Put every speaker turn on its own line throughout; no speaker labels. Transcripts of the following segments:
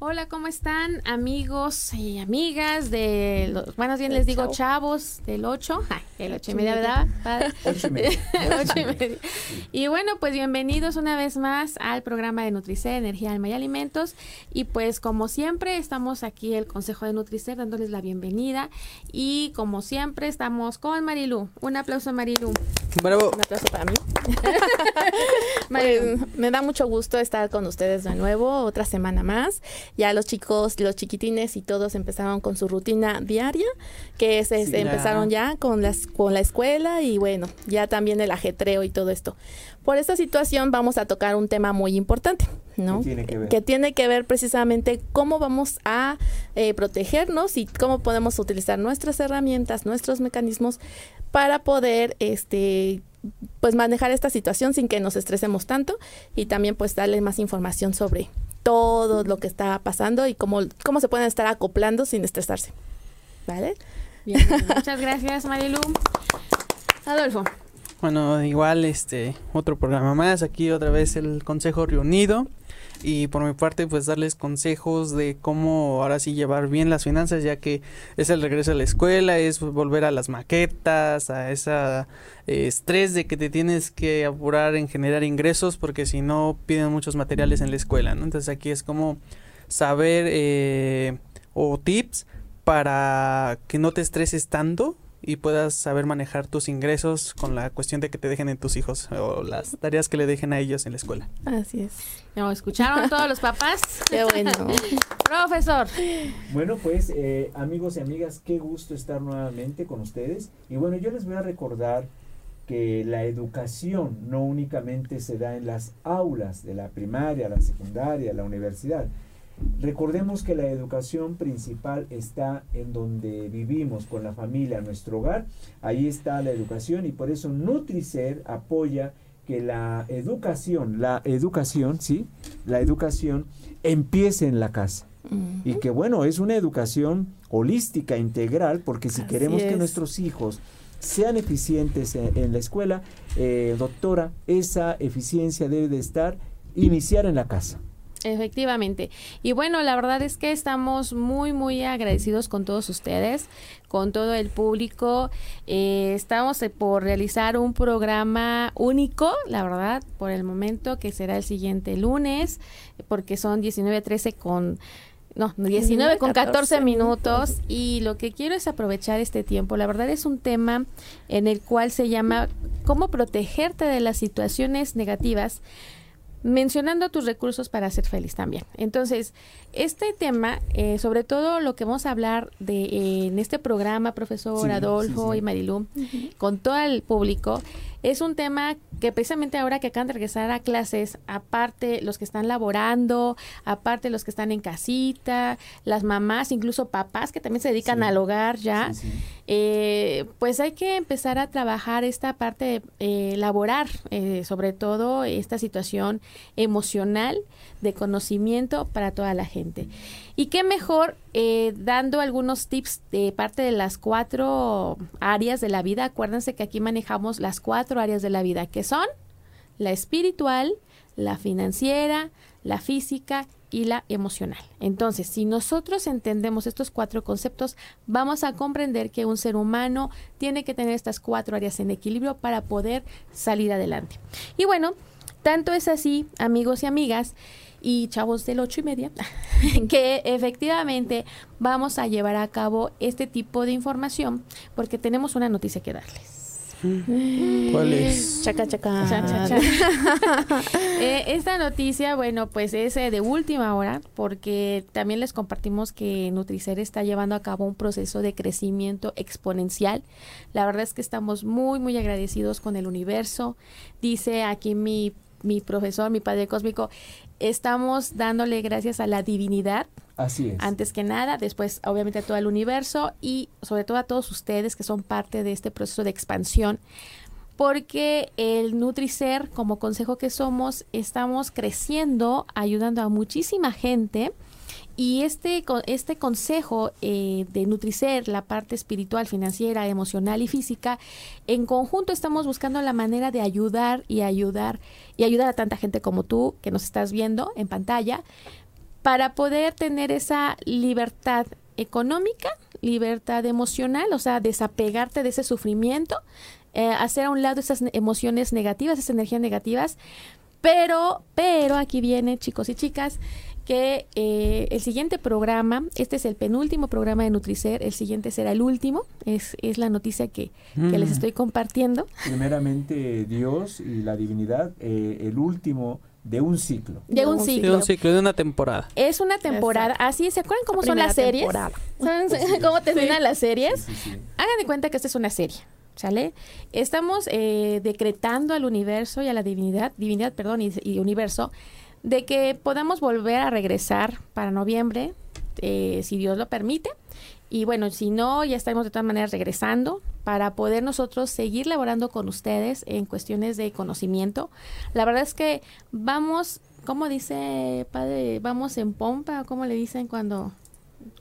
Hola, ¿cómo están amigos y amigas de los, bueno, bien les digo chavos del 8, el 8 y media, ¿verdad? 8 y media. y media. Y bueno, pues bienvenidos una vez más al programa de Nutricer, Energía, Alma y Alimentos. Y pues como siempre, estamos aquí el Consejo de Nutricer dándoles la bienvenida. Y como siempre, estamos con Marilu. Un aplauso, Marilu.
Bravo.
Un aplauso para mí. me da mucho gusto estar con ustedes de nuevo, otra semana más ya los chicos, los chiquitines y todos empezaron con su rutina diaria, que es, empezaron ya con, las, con la escuela y bueno, ya también el ajetreo y todo esto. Por esta situación vamos a tocar un tema muy importante, ¿no? Que tiene que ver, precisamente cómo vamos a eh, protegernos y cómo podemos utilizar nuestras herramientas, nuestros mecanismos para poder este pues manejar esta situación sin que nos estresemos tanto y también pues darle más información sobre todo lo que está pasando y cómo, cómo se pueden estar acoplando sin estresarse. ¿Vale?
Bien, muchas gracias, Marilu. Adolfo.
Bueno, igual este otro programa más, aquí otra vez el Consejo Reunido y por mi parte pues darles consejos de cómo ahora sí llevar bien las finanzas ya que es el regreso a la escuela, es volver a las maquetas, a ese eh, estrés de que te tienes que apurar en generar ingresos porque si no piden muchos materiales en la escuela, ¿no? Entonces aquí es como saber eh, o tips para que no te estreses tanto y puedas saber manejar tus ingresos con la cuestión de que te dejen en tus hijos o las tareas que le dejen a ellos en la escuela.
Así es.
¿No escucharon todos los papás?
Qué bueno.
Profesor.
Bueno, pues eh, amigos y amigas, qué gusto estar nuevamente con ustedes. Y bueno, yo les voy a recordar que la educación no únicamente se da en las aulas de la primaria, la secundaria, la universidad, Recordemos que la educación principal está en donde vivimos, con la familia, nuestro hogar. Ahí está la educación y por eso Nutricer apoya que la educación, la educación, ¿sí? La educación empiece en la casa. Y que bueno, es una educación holística, integral, porque si queremos que nuestros hijos sean eficientes en, la escuela, eh, doctora, esa eficiencia debe de estar, iniciar en la casa.
Efectivamente. Y bueno, la verdad es que estamos muy, muy agradecidos con todos ustedes, con todo el público. Eh, estamos eh, por realizar un programa único, la verdad, por el momento, que será el siguiente lunes, porque son 19.13 con... No, 19 con 14 minutos y lo que quiero es aprovechar este tiempo. La verdad es un tema en el cual se llama cómo protegerte de las situaciones negativas mencionando tus recursos para ser feliz también. Entonces, este tema, eh, sobre todo lo que vamos a hablar de eh, en este programa, profesor Adolfo y Marilú, con todo el público, es un tema que precisamente ahora que acaban de regresar a clases, aparte los que están laborando, aparte los que están en casita, las mamás, incluso papás que también se dedican al hogar ya, eh, pues hay que empezar a trabajar esta parte, eh, laborar eh, sobre todo esta situación emocional de conocimiento para toda la gente. Y qué mejor eh, dando algunos tips de parte de las cuatro áreas de la vida. Acuérdense que aquí manejamos las cuatro áreas de la vida, que son la espiritual, la financiera, la física y la emocional. Entonces, si nosotros entendemos estos cuatro conceptos, vamos a comprender que un ser humano tiene que tener estas cuatro áreas en equilibrio para poder salir adelante. Y bueno, tanto es así, amigos y amigas, y chavos del ocho y media, que efectivamente vamos a llevar a cabo este tipo de información porque tenemos una noticia que darles.
¿Cuál es?
Chaca, chaca.
Eh, esta noticia, bueno, pues es eh, de última hora porque también les compartimos que Nutricer está llevando a cabo un proceso de crecimiento exponencial. La verdad es que estamos muy, muy agradecidos con el universo. Dice aquí mi mi profesor, mi padre cósmico, estamos dándole gracias a la divinidad.
Así es.
Antes que nada, después obviamente a todo el universo y sobre todo a todos ustedes que son parte de este proceso de expansión. Porque el Nutricer, como consejo que somos, estamos creciendo, ayudando a muchísima gente y este, este consejo eh, de Nutricer, la parte espiritual, financiera, emocional y física, en conjunto estamos buscando la manera de ayudar y ayudar y ayudar a tanta gente como tú que nos estás viendo en pantalla para poder tener esa libertad económica, libertad emocional, o sea, desapegarte de ese sufrimiento, eh, hacer a un lado esas emociones negativas, esas energías negativas, pero, pero aquí viene, chicos y chicas, que eh, el siguiente programa, este es el penúltimo programa de Nutricer, el siguiente será el último, es, es la noticia que, les mm. estoy compartiendo.
Primeramente Dios y la divinidad, eh, el último de un ciclo.
De un ciclo.
De un ciclo, de una temporada.
Es una temporada. Así, ¿se acuerdan cómo son las series? ¿Saben cómo terminan las series? Hagan de cuenta que esta es una serie. ¿Sale? Estamos eh, decretando al universo y a la divinidad, divinidad, perdón, y universo, de que podamos volver a regresar para noviembre, eh, si Dios lo permite. Y bueno, si no, ya estaremos de todas maneras regresando para poder nosotros seguir laborando con ustedes en cuestiones de conocimiento. La verdad es que vamos, como dice padre, vamos en pompa, como le dicen cuando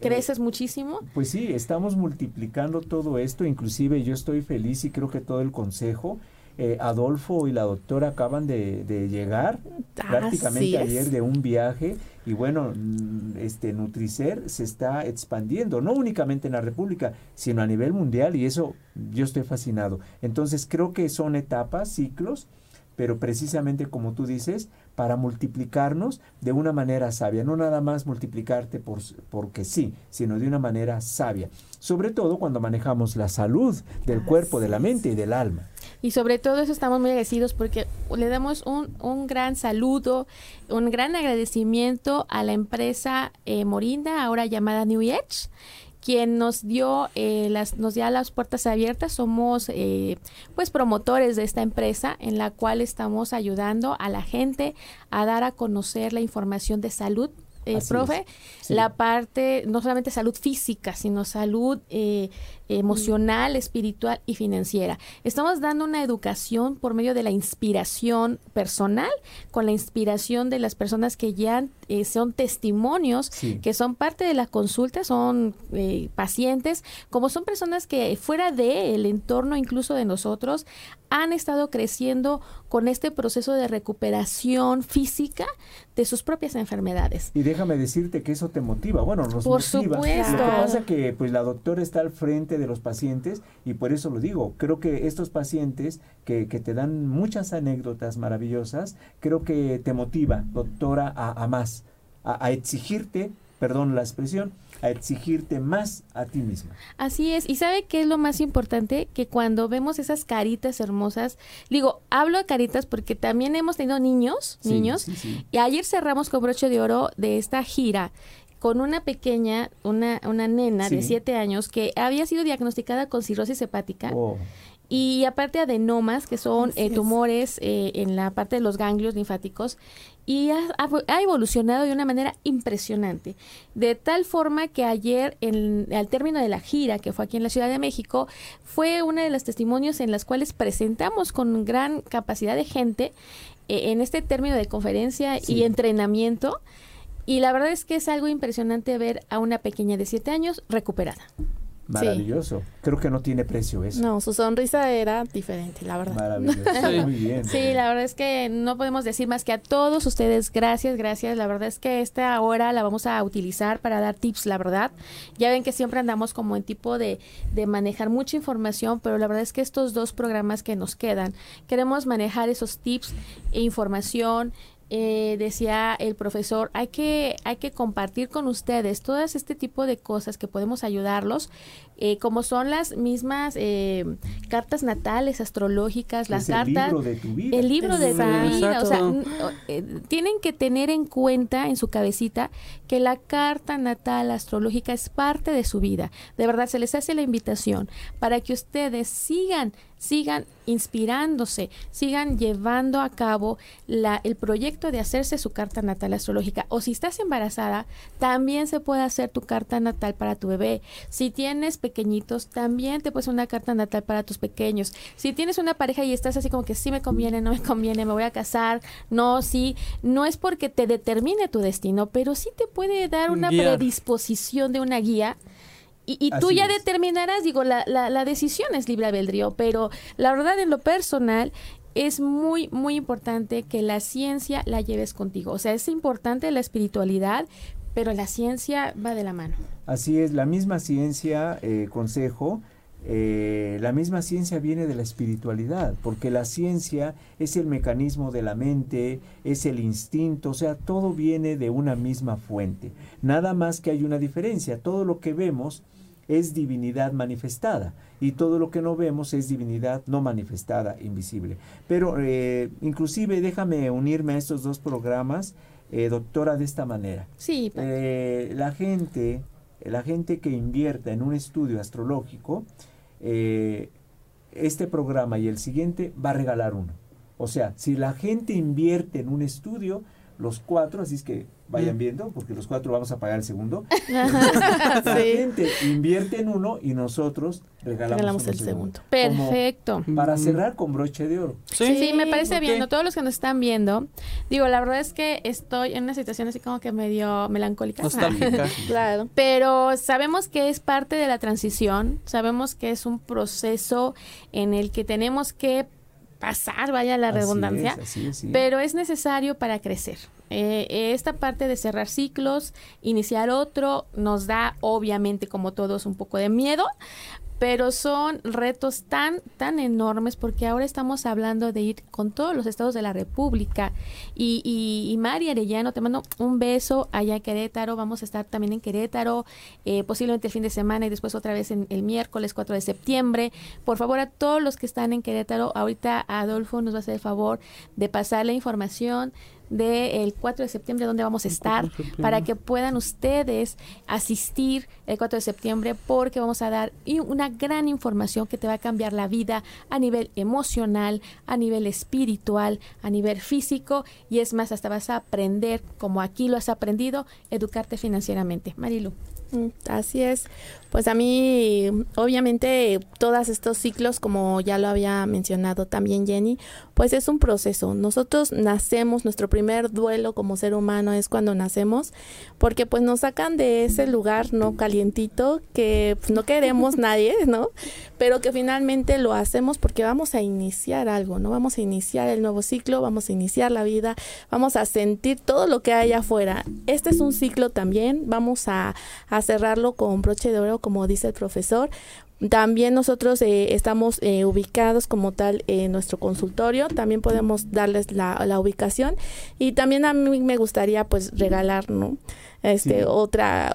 creces muchísimo.
Pues sí, estamos multiplicando todo esto, inclusive yo estoy feliz y creo que todo el consejo eh, Adolfo y la doctora acaban de, llegar prácticamente ayer de un viaje y bueno, mm, este Nutricer se está expandiendo, no únicamente en la República, sino a nivel mundial y eso yo estoy fascinado. Entonces creo que son etapas, ciclos, pero precisamente como tú dices, para multiplicarnos de una manera sabia, no nada más multiplicarte por, porque sí, sino de una manera sabia, sobre todo cuando manejamos la salud del cuerpo, de la mente y del alma.
Y sobre todo eso estamos muy agradecidos porque le damos un, un gran saludo, un gran agradecimiento a la empresa eh, Morinda, ahora llamada New Edge quien nos dio eh, las nos dio las puertas abiertas somos eh, pues promotores de esta empresa en la cual estamos ayudando a la gente a dar a conocer la información de salud eh, profe, la parte, no solamente salud física, sino salud eh, emocional, espiritual y financiera. Estamos dando una educación por medio de la inspiración personal, con la inspiración de las personas que ya eh, son testimonios, que son parte de la consulta, son pacientes, como son personas que fuera del entorno incluso de nosotros, han estado creciendo con este proceso de recuperación física de sus propias enfermedades.
Y déjame decirte que eso te motiva, bueno, nos
por
motiva.
Supuesto.
Lo que pasa que pues la doctora está al frente de los pacientes y por eso lo digo, creo que estos pacientes que, que te dan muchas anécdotas maravillosas, creo que te motiva, doctora, a, más, a exigirte, perdón la expresión, a exigirte más a ti misma.
Así es, y sabe qué es lo más importante, que cuando vemos esas caritas hermosas, digo, hablo de caritas porque también hemos tenido niños, niños, y ayer cerramos con broche de oro de esta gira con una pequeña, una, una nena de siete años que había sido diagnosticada con cirrosis hepática. Oh. Y aparte adenomas, que son eh, tumores eh, en la parte de los ganglios linfáticos, y ha, evolucionado de una manera impresionante. De tal forma que ayer, en, al término de la gira, que fue aquí en la Ciudad de México, fue uno de los testimonios en las cuales presentamos con gran capacidad de gente eh, en este término de conferencia y entrenamiento. Y la verdad es que es algo impresionante ver a una pequeña de siete años recuperada.
Maravilloso. Creo que no tiene precio eso.
No, su sonrisa era diferente, la verdad.
Maravilloso. Muy bien.
Sí, la verdad es que no podemos decir más que a todos ustedes gracias, gracias. La verdad es que esta hora la vamos a utilizar para dar tips, la verdad. Ya ven que siempre andamos como en tipo de, de manejar mucha información, pero la verdad es que estos dos programas que nos quedan, queremos manejar esos tips e información eh, decía el profesor, hay que, hay que compartir con ustedes todas este tipo de cosas que podemos ayudarlos, eh, como son las mismas eh, cartas natales, astrológicas, las cartas... El
libro de tu vida.
El libro de tu vida. O sea, tienen que tener en cuenta en su cabecita que la carta natal astrológica es parte de su vida. De verdad, se les hace la invitación para que ustedes sigan sigan inspirándose, sigan llevando a cabo la, el proyecto de hacerse su carta natal astrológica. O si estás embarazada, también se puede hacer tu carta natal para tu bebé. Si tienes pequeñitos, también te puedes una carta natal para tus pequeños. Si tienes una pareja y estás así como que sí me conviene, no me conviene, me voy a casar, no, sí, no es porque te determine tu destino, pero sí te puede dar una predisposición de una guía y, tú ya determinarás, digo, la, la, la decisión es libre albedrío, pero la verdad en lo personal es muy, muy importante que la ciencia la lleves contigo. O sea, es importante la espiritualidad, pero la ciencia va de la mano.
Así es, la misma ciencia, eh, consejo, eh, la misma ciencia viene de la espiritualidad, porque la ciencia es el mecanismo de la mente, es el instinto, o sea, todo viene de una misma fuente. Nada más que hay una diferencia, todo lo que vemos es divinidad manifestada y todo lo que no vemos es divinidad no manifestada, invisible. Pero eh, inclusive déjame unirme a estos dos programas, eh, doctora, de esta manera.
Sí.
Eh, la gente, la gente que invierta en un estudio astrológico, este programa y el siguiente va a regalar uno. O sea, si la gente invierte en un estudio, los cuatro, así es que vayan mm. viendo, porque los cuatro vamos a pagar el segundo. la gente invierte en uno y nosotros regalamos, el segundo.
Perfecto.
para mm. cerrar con broche de oro.
Sí, me parece bien. Todos los que nos están viendo, digo, la verdad es que estoy en una situación así como que medio melancólica.
Nostálgica.
claro. Pero sabemos que es parte de la transición, sabemos que es un proceso en el que tenemos que pasar, vaya la redundancia, pero es necesario para crecer. Eh, esta parte de cerrar ciclos, iniciar otro, nos da obviamente como todos un poco de miedo, pero son retos tan, tan enormes porque ahora estamos hablando de ir con todos los estados de la República. Y, y, y Mari Arellano, te mando un beso allá en Querétaro, vamos a estar también en Querétaro, eh, posiblemente el fin de semana y después otra vez en el miércoles 4 de septiembre. Por favor, a todos los que están en Querétaro, ahorita Adolfo nos va a hacer el favor de pasar la información del 4 de septiembre donde vamos a estar para que puedan ustedes asistir el 4 de septiembre porque vamos a dar una gran información que te va a cambiar la vida a nivel emocional, a nivel espiritual, a nivel físico y es más, hasta vas a aprender, como aquí lo has aprendido, educarte financieramente. Marilu.
Mm, así es. Pues a mí, obviamente, todos estos ciclos, como ya lo había mencionado también Jenny, pues es un proceso. Nosotros nacemos, nuestro primer duelo como ser humano es cuando nacemos, porque pues nos sacan de ese lugar no calientito que pues, no queremos nadie, ¿no? Pero que finalmente lo hacemos porque vamos a iniciar algo, ¿no? Vamos a iniciar el nuevo ciclo, vamos a iniciar la vida, vamos a sentir todo lo que hay afuera. Este es un ciclo también, vamos a, a cerrarlo con broche de oro como dice el profesor. También nosotros eh, estamos eh, ubicados como tal en nuestro consultorio, también podemos darles la, la, ubicación y también a mí me gustaría pues regalar, ¿no? Este, otra,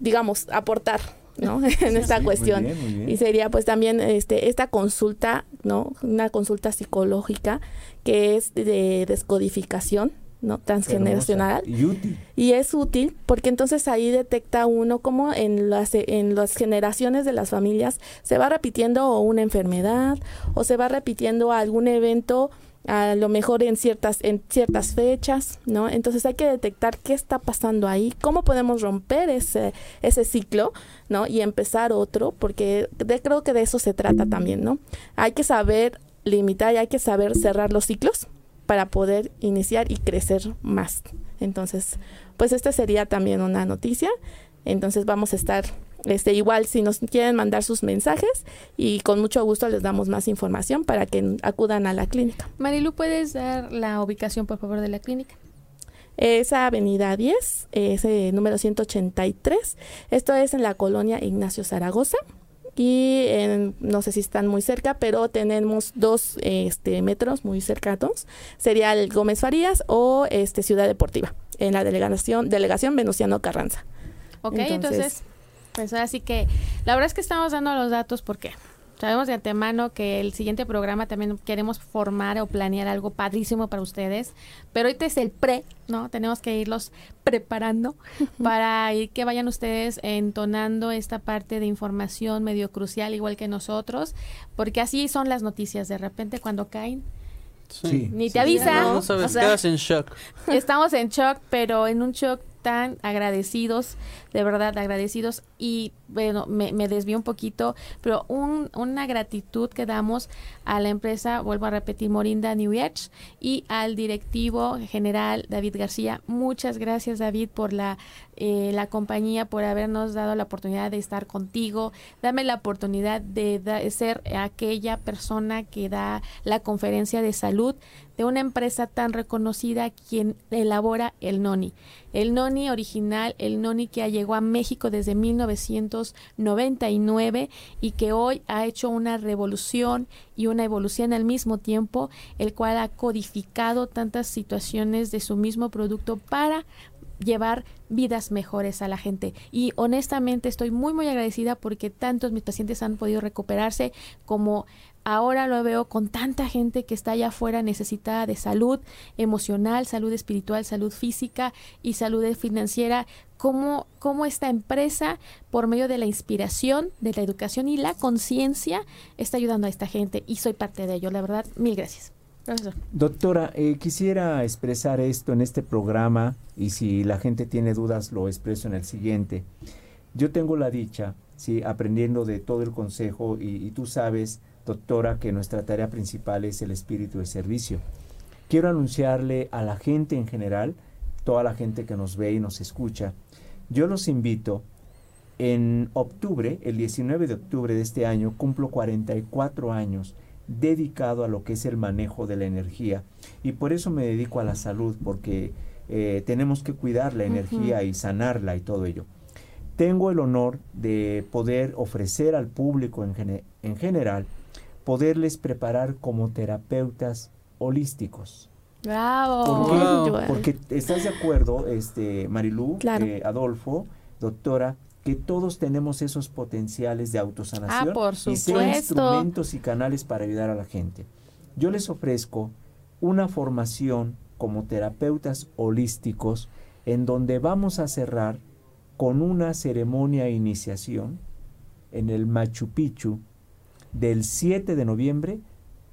digamos, aportar, ¿no? en esta cuestión. Y sería pues también este, esta consulta, ¿no? Una consulta psicológica que es de descodificación ¿no? transgeneracional
y útil.
Y es útil porque entonces ahí detecta uno cómo en las, en las generaciones de las familias se va repitiendo una enfermedad o se va repitiendo algún evento a lo mejor en ciertas en ciertas fechas, ¿no? Entonces hay que detectar qué está pasando ahí, cómo podemos romper ese ese ciclo, ¿no? Y empezar otro, porque creo que de eso se trata también, ¿no? Hay que saber limitar y hay que saber cerrar los ciclos para poder iniciar y crecer más. Entonces, pues esta sería también una noticia. Entonces vamos a estar este igual si nos quieren mandar sus mensajes y con mucho gusto les damos más información para que acudan a la clínica.
Marilu, ¿puedes dar la ubicación por favor de la clínica?
Esa avenida 10, ese número 183. Esto es en la colonia Ignacio Zaragoza y no sé si están muy cerca, pero tenemos dos este, metros muy cercanos. Sería el Gómez Farías o este, Ciudad Deportiva, en la delegación, delegación Venustiano Carranza.
Ok, entonces, pues así que la verdad es que estamos dando los datos porque Sabemos de antemano que el siguiente programa también queremos formar o planear algo padrísimo para ustedes, pero ahorita es el pre, ¿no? Tenemos que irlos preparando para que vayan ustedes entonando esta parte de información medio crucial, igual que nosotros, porque así son las noticias. De repente, cuando caen,
Sí.
ni te avisa.
No sabes,
o sea,
quedas en shock.
estamos en shock, pero en un shock tan agradecidos, de verdad agradecidos y bueno, me, me desvío un poquito, pero un, una gratitud que damos a la empresa, vuelvo a repetir, Morinda New Edge y al directivo general David García. Muchas gracias David por la, eh, la compañía, por habernos dado la oportunidad de estar contigo, dame la oportunidad de da- ser aquella persona que da la conferencia de salud de una empresa tan reconocida quien elabora el noni. El noni original, el noni que llegó a México desde 1999 y que hoy ha hecho una revolución y una evolución al mismo tiempo, el cual ha codificado tantas situaciones de su mismo producto para llevar vidas mejores a la gente. Y honestamente estoy muy, muy agradecida porque tantos mis pacientes han podido recuperarse como ahora lo veo con tanta gente que está allá afuera necesitada de salud emocional, salud espiritual, salud física y salud financiera. Cómo, cómo esta empresa, por medio de la inspiración, de la educación y la conciencia, está ayudando a esta gente. Y soy parte de ello. La verdad, mil gracias.
Doctora, eh, quisiera expresar esto en este programa y si la gente tiene dudas lo expreso en el siguiente. Yo tengo la dicha, sí, aprendiendo de todo el consejo y, y tú sabes, doctora, que nuestra tarea principal es el espíritu de servicio. Quiero anunciarle a la gente en general, toda la gente que nos ve y nos escucha, yo los invito en octubre, el 19 de octubre de este año, cumplo 44 años dedicado a lo que es el manejo de la energía. Y por eso me dedico a la salud, porque eh, tenemos que cuidar la energía y sanarla y todo ello. Tengo el honor de poder ofrecer al público en, gene- en general, poderles preparar como terapeutas holísticos.
Bravo.
¿Por qué?
Wow.
Porque estás de acuerdo, este, Marilú,
Claro.
eh, Adolfo, doctora, que todos tenemos esos potenciales de autosanación
Ah, por
y
supuesto.
instrumentos y canales para ayudar a la gente. Yo les ofrezco una formación como terapeutas holísticos en donde vamos a cerrar con una ceremonia de iniciación en el Machu Picchu del 7 de noviembre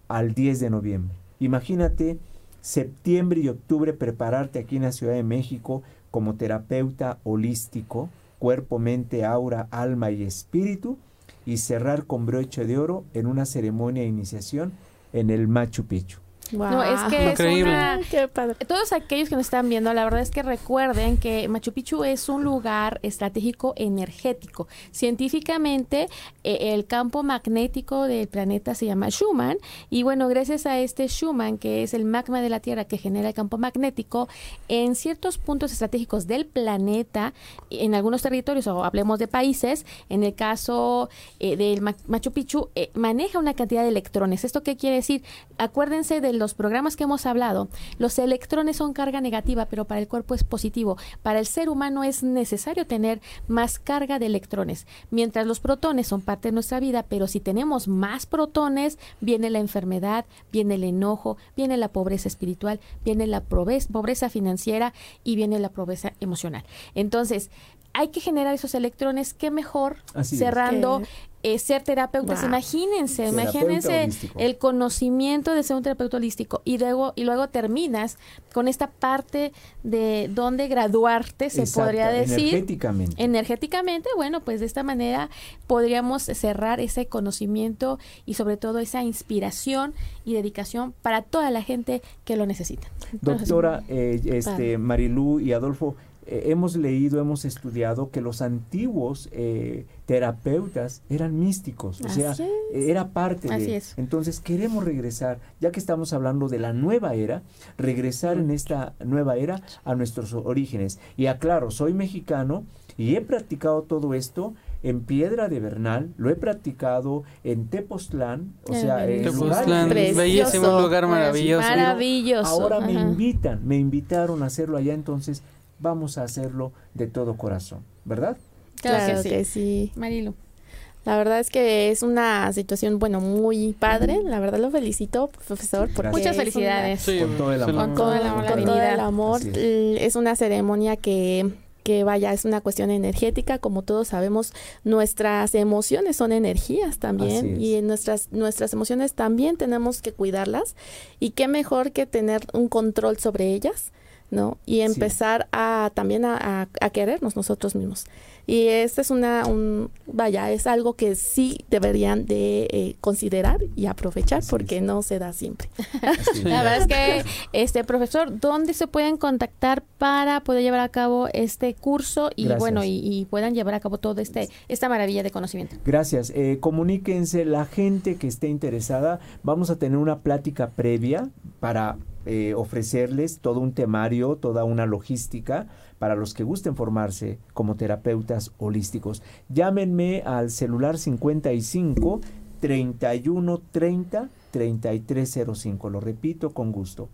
al 10 de noviembre. Imagínate septiembre y octubre prepararte aquí en la Ciudad de México como terapeuta holístico, cuerpo, mente, aura, alma y espíritu y cerrar con broche de oro en una ceremonia de iniciación en el Machu Picchu.
No, es que es
Increíble.
una,
Qué padre.
todos aquellos que nos están viendo, la verdad es que recuerden que Machu Picchu es un lugar estratégico energético. Científicamente, eh, el campo magnético del planeta se llama Schumann y bueno, gracias a este Schumann, que es el magma de la Tierra que genera el campo magnético, en ciertos puntos estratégicos del planeta, en algunos territorios o hablemos de países, en el caso eh, del Ma- Machu Picchu, eh, maneja una cantidad de electrones. ¿Esto qué quiere decir? Acuérdense los programas que hemos hablado. Los electrones son carga negativa, pero para el cuerpo es positivo. Para el ser humano es necesario tener más carga de electrones. Mientras los protones son parte de nuestra vida, pero si tenemos más protones, viene la enfermedad, viene el enojo, viene la pobreza espiritual, viene la pobreza financiera y viene la pobreza emocional. Entonces, hay que generar esos electrones, qué mejor
Así
cerrando eh, ser terapeutas.
Wow.
Imagínense,
Terapeuta
imagínense
holístico.
el conocimiento de ser un terapeuta holístico y luego y luego terminas con esta parte de dónde graduarte, se
Exacto,
podría decir.
Energéticamente.
Energéticamente, bueno, pues de esta manera podríamos cerrar ese conocimiento y sobre todo esa inspiración y dedicación para toda la gente que lo necesita.
Doctora, eh, este. Marilú y Adolfo, eh, hemos leído, hemos estudiado que los antiguos eh, terapeutas eran místicos, o sea,
Así
era parte
Así
de...
es.
Entonces queremos regresar, ya que estamos hablando de la nueva era, regresar en esta nueva era a nuestros orígenes. Y aclaro, soy mexicano y he practicado todo esto en Piedra de Bernal, lo he practicado en Tepoztlán, o
En
sea, en
Tepoztlán,
bellísimo lugar maravilloso.
Maravilloso.
Ahora me invitan, me invitaron a hacerlo allá, entonces vamos a hacerlo de todo corazón, ¿verdad?
Claro,
Claro
que sí.
que sí.
Marilu.
La verdad es que es una situación, bueno, muy padre. La verdad lo felicito, profesor. Porque
Muchas
es una-
felicidades.
Sí,
Con todo el amor.
con todo el
la
amor, con todo el amor.
Es.
Es una ceremonia que, que vaya, es una cuestión energética. Como todos sabemos, nuestras emociones son energías también. Y en nuestras, nuestras emociones también tenemos que cuidarlas. Y qué mejor que tener un control sobre ellas. ¿No? Y empezar a también a, a- a querernos nosotros mismos. Y esta es una, un, vaya, es algo que sí deberían de eh, considerar y aprovechar
Así
porque
es.
no se da siempre.
Así es.
La verdad es que, este profesor, ¿dónde se pueden contactar para poder llevar a cabo este curso y
Gracias.
bueno y, y puedan llevar a cabo todo este esta maravilla de conocimiento?
Gracias. Eh, comuníquense la gente que esté interesada. Vamos a tener una plática previa para eh, ofrecerles todo un temario, toda una logística para los que gusten formarse como terapeutas holísticos. Llámenme al celular 55 31 30 3305. Lo repito con gusto.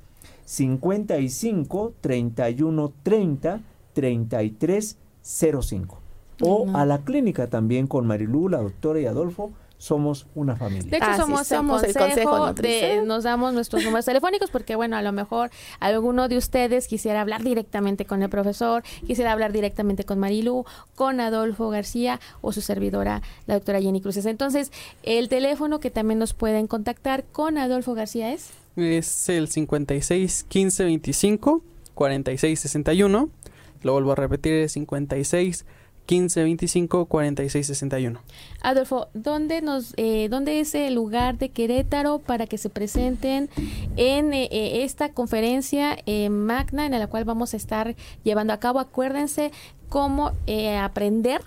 55 31 30 3305. O a la clínica también con Marilú, la doctora y Adolfo. Somos una
De
familia.
hecho,
Ah, sí,
somos,
somos
el
el
consejo,
Consejo
de- nos damos nuestros números telefónicos porque, bueno, a lo mejor alguno de ustedes quisiera hablar directamente con el profesor, quisiera hablar directamente con Marilu, con Adolfo García o su servidora, la doctora Jenny Cruces. Entonces, el teléfono que también nos pueden contactar con Adolfo García es...
Es el 56 15 25 46 61. Lo vuelvo a repetir, es 56 15 25 46 61.
Adolfo, ¿dónde nos, eh, dónde es el lugar de Querétaro para que se presenten en eh, eh, esta conferencia eh, magna en la cual vamos a estar llevando a cabo? Acuérdense cómo eh, aprender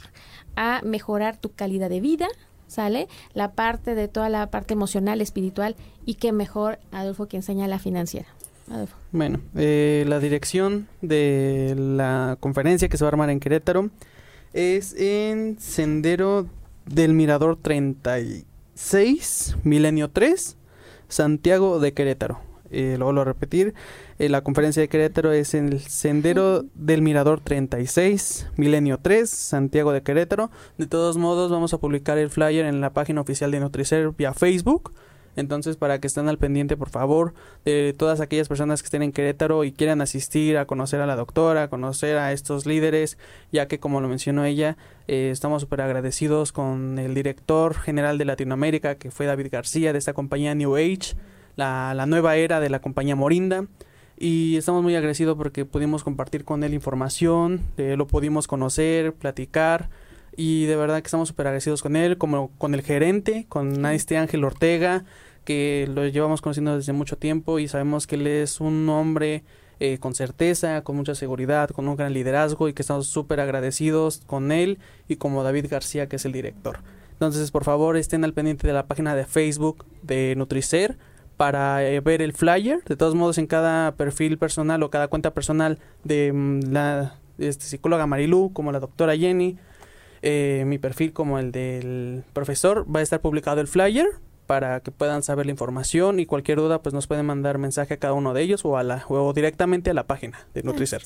a mejorar tu calidad de vida, ¿sale? La parte de toda la parte emocional, espiritual y qué mejor, Adolfo, que enseña la financiera. Adolfo.
Bueno, eh, la dirección de la conferencia que se va a armar en Querétaro es en Sendero del Mirador 36, Milenio 3, Santiago de Querétaro. Eh, lo vuelvo a repetir, eh, la conferencia de Querétaro es en el Sendero del Mirador 36, Milenio 3, Santiago de Querétaro. De todos modos, vamos a publicar el flyer en la página oficial de Nutricer vía Facebook. Entonces, para que estén al pendiente, por favor, de todas aquellas personas que estén en Querétaro y quieran asistir a conocer a la doctora, a conocer a estos líderes, ya que como lo mencionó ella, eh, estamos súper agradecidos con el director general de Latinoamérica, que fue David García, de esta compañía New Age, la, la nueva era de la compañía Morinda. Y estamos muy agradecidos porque pudimos compartir con él información, eh, lo pudimos conocer, platicar. Y de verdad que estamos súper agradecidos con él, como con el gerente, con este Ángel Ortega, que lo llevamos conociendo desde mucho tiempo y sabemos que él es un hombre eh, con certeza, con mucha seguridad, con un gran liderazgo y que estamos súper agradecidos con él y como David García, que es el director. Entonces, por favor, estén al pendiente de la página de Facebook de Nutricer para eh, ver el flyer. De todos modos, en cada perfil personal o cada cuenta personal de mm, la este, psicóloga Marilú, como la doctora Jenny, eh, mi perfil como el del profesor, va a estar publicado el flyer para que puedan saber la información y cualquier duda pues nos pueden mandar mensaje a cada uno de ellos o a la o directamente a la página de Nutricer.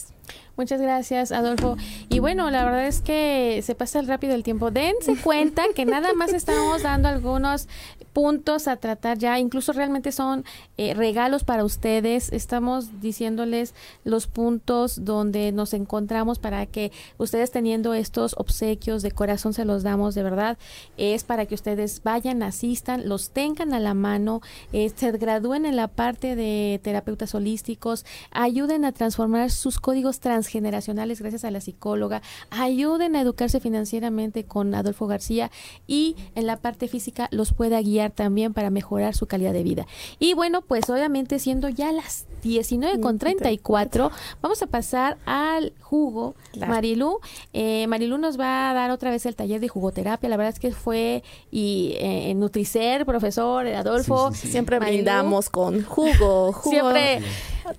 Muchas gracias, Adolfo. Y bueno, la verdad es que se pasa rápido el tiempo. Dense cuenta que nada más estamos dando algunos puntos a tratar ya, incluso realmente son eh, regalos para ustedes. Estamos diciéndoles los puntos donde nos encontramos para que ustedes teniendo estos obsequios de corazón se los damos de verdad. Es para que ustedes vayan, asistan, los tengan a la mano, eh, se gradúen en la parte de terapeutas holísticos, ayuden a transformar sus códigos transgeneracionales gracias a la psicóloga, ayuden a educarse financieramente con Adolfo García y en la parte física los pueda guiar también para mejorar su calidad de vida. Y bueno, pues obviamente siendo ya las 19 con 34, vamos a pasar al jugo.
Claro.
Marilú, eh, Marilú nos va a dar otra vez el taller de jugoterapia. La verdad es que fue y eh, en Nutricer, profesor Adolfo,
Sí, sí, sí.
Siempre brindamos con jugo, jugo
siempre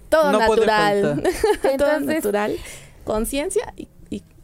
todo
No
natural. todo
Entonces-
natural. Conciencia y,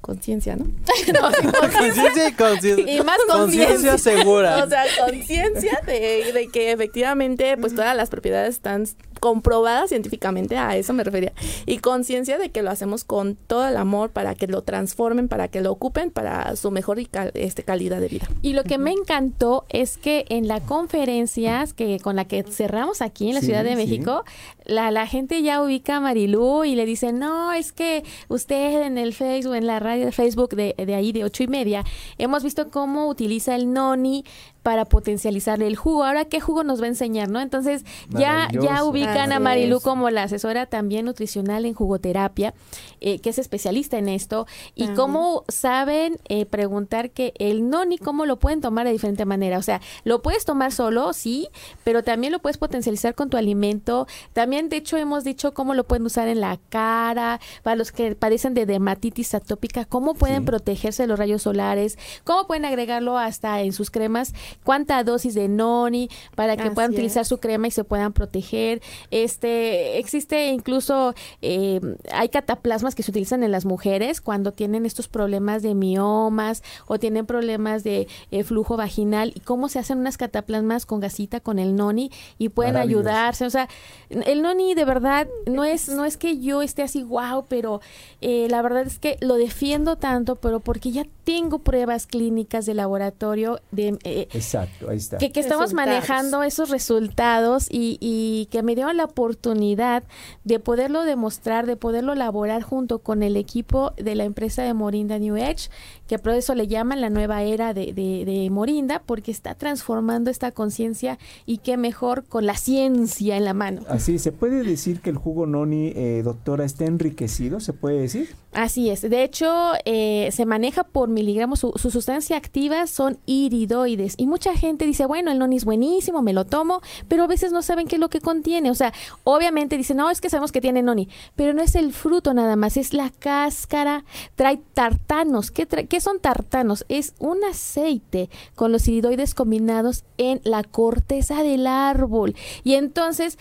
conciencia, ¿no?
conciencia y conciencia.
Y más
conciencia
conciencia.
segura.
O sea, conciencia de, de que efectivamente, pues todas las propiedades están comprobada científicamente, a eso me refería, y conciencia de que lo hacemos con todo el amor para que lo transformen, para que lo ocupen para su mejor este, calidad de vida.
Y lo que me encantó es que en la conferencia que con la que cerramos aquí en la Ciudad de México, la, la gente ya ubica a Marilú y le dice, no, es que usted en el Facebook, en la radio de Facebook de, de ahí de ocho y media, hemos visto cómo utiliza el noni para potencializar el jugo. Ahora, ¿qué jugo nos va a enseñar, no? Entonces, ya, ya ubican a Marilu como la asesora también nutricional en jugoterapia, eh, que es especialista en esto, y cómo saben eh, preguntar que el noni, cómo lo pueden tomar de diferente manera. O sea, lo puedes tomar solo, sí, pero también lo puedes potencializar con tu alimento. También, de hecho, hemos dicho cómo lo pueden usar en la cara, para los que padecen de dermatitis atópica, cómo pueden protegerse de los rayos solares, cómo pueden agregarlo hasta en sus cremas cuánta dosis de noni para que puedan utilizar su crema y se puedan proteger. Este existe incluso eh, hay cataplasmas que se utilizan en las mujeres cuando tienen estos problemas de miomas o tienen problemas de eh, flujo vaginal y cómo se hacen unas cataplasmas con gasita con el noni y pueden ayudarse. O sea, el noni de verdad no es no es que yo esté así wow, pero eh, la verdad es que lo defiendo tanto, pero porque ya tengo pruebas clínicas de laboratorio de
Exacto, ahí está.
Que, estamos manejando esos resultados y, y, que me dieron la oportunidad de poderlo demostrar, de poderlo elaborar junto con el equipo de la empresa de Morinda New Edge, que por eso le llaman la nueva era de, de, Morinda, porque está transformando esta conciencia y qué mejor con la ciencia en la mano.
Así, ¿se puede decir que el jugo noni, eh, doctora, está enriquecido? ¿Se puede decir?
Así es. De hecho, eh, se maneja por miligramos. Su, su, sustancia activa son iridoides. Y mucha gente dice, bueno, el noni es buenísimo, me lo tomo, pero a veces no saben qué es lo que contiene. O sea, obviamente dicen, no, es que sabemos que tiene noni, pero no es el fruto nada más, es la cáscara. Trae tartanos. ¿Qué, ¿Qué son tartanos? Es un aceite con los iridoides combinados en la corteza del árbol. Y entonces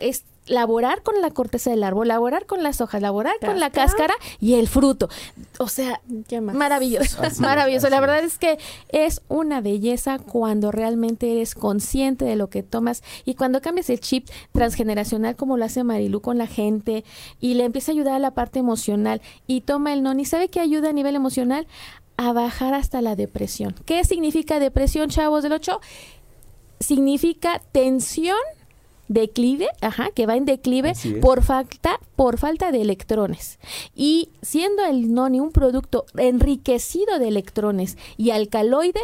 es laborar con la corteza del árbol, laborar con las hojas, laborar con la cáscara y el fruto. O sea, maravilloso, maravilloso. la verdad es que es una belleza cuando realmente eres consciente de lo que tomas y cuando cambias el chip transgeneracional como lo hace Marilu con la gente y le empieza a ayudar a la parte emocional y toma el non y sabe que ayuda a nivel emocional a bajar hasta la depresión. ¿Qué significa depresión, chavos del 8? Significa tensión declive, ajá, que va en declive por falta, por falta de electrones. Y siendo el noni un producto enriquecido de electrones y alcaloide,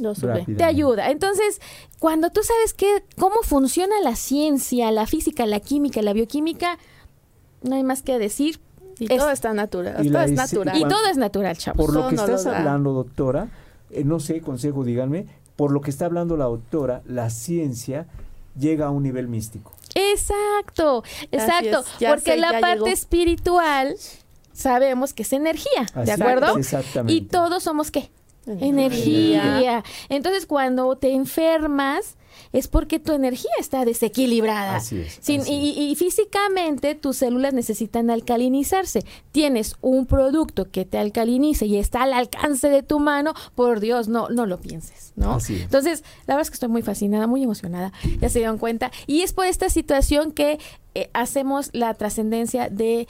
lo sube, te ayuda. Entonces, cuando tú sabes que cómo funciona la ciencia, la física, la química, la bioquímica, no hay más que decir.
Y todo está natural. Y todo es natural.
Y todo es natural, chavos.
Por lo que estás hablando, doctora, eh, no sé, consejo, díganme, por lo que está hablando la doctora, la ciencia llega a un nivel místico.
Exacto, exacto, porque la parte espiritual sabemos que es energía, ¿de acuerdo? Exactamente. Y todos somos qué? energía. Entonces, cuando te enfermas, es porque tu energía está desequilibrada. Así es, y, físicamente tus células necesitan alcalinizarse. Tienes un producto que te alcalinice y está al alcance de tu mano, por Dios, no, no lo pienses, ¿no? Entonces, la verdad es que estoy muy fascinada, muy emocionada, ya se dieron cuenta. Y es por esta situación que eh, hacemos la trascendencia de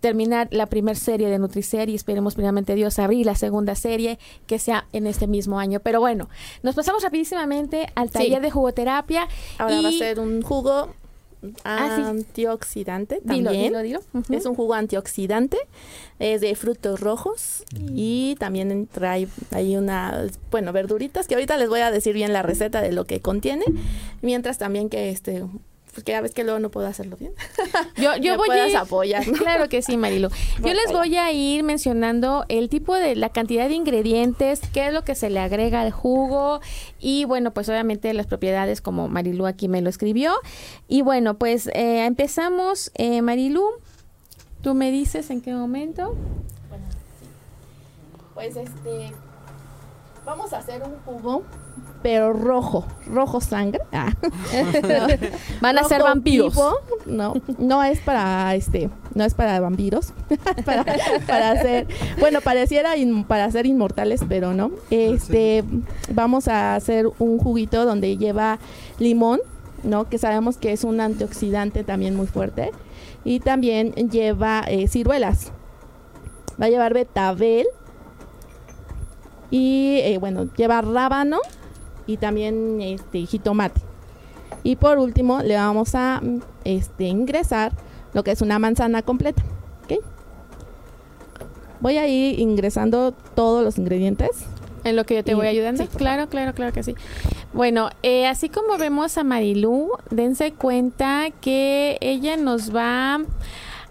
terminar la primera serie de Nutricer y esperemos primeramente Dios abrir la segunda serie que sea en este mismo año. Pero bueno, nos pasamos rapidísimamente al taller de jugoterapia.
Ahora va a ser un jugo ah, antioxidante también. Es un jugo antioxidante, es de frutos rojos y también trae ahí una, bueno, verduritas que ahorita les voy a decir bien la receta de lo que contiene, mientras también que este porque ya ves que luego no puedo hacerlo bien.
Yo, yo voy
a ir, apoyar,
Claro que sí, Marilu. Yo les voy a ir mencionando el tipo de, la cantidad de ingredientes, qué es lo que se le agrega al jugo y bueno, pues obviamente las propiedades como Marilu aquí me lo escribió. Y bueno, pues eh, empezamos, eh, Marilu, tú me dices en qué momento. Bueno,
sí. Pues este, vamos a hacer un jugo pero rojo, rojo sangre. Ah.
Van a ser vampiros.
no, no es para este, no es para vampiros, para, para hacer, bueno, pareciera para ser inmortales, pero no. Este, vamos a hacer un juguito donde lleva limón, ¿no? Que sabemos que es un antioxidante también muy fuerte. Y también lleva eh, ciruelas. Va a llevar betabel. Y eh, bueno, lleva rábano y también este jitomate. Y por último le vamos a este, ingresar lo que es una manzana completa. Voy a ir ingresando todos los ingredientes.
En lo que yo te
Y-
voy ayudando.
sí,
claro, claro, claro que sí. Bueno, eh, así como vemos a Marilú, dense cuenta que ella nos va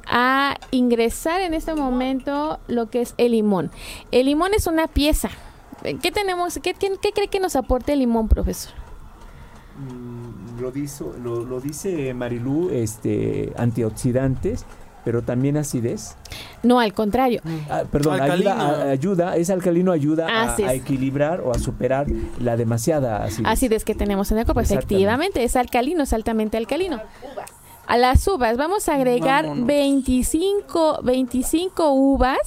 a ingresar en este momento lo que es el limón. El limón es una pieza. ¿Qué tenemos? ¿Qué, qué, qué cree que nos aporte el limón, profesor?
Mm, lo, dice, lo, lo dice Marilú, este, antioxidantes, pero también acidez.
No, al contrario.
Ah, perdón,
Alcalino.
ayuda, a- ayuda, es alcalino, ayuda a, equilibrar o a superar la demasiada acidez.
Acidez que tenemos en el cuerpo. Efectivamente, es alcalino, es altamente alcalino. A las uvas vamos a agregar
Vámonos.
25, 25 uvas,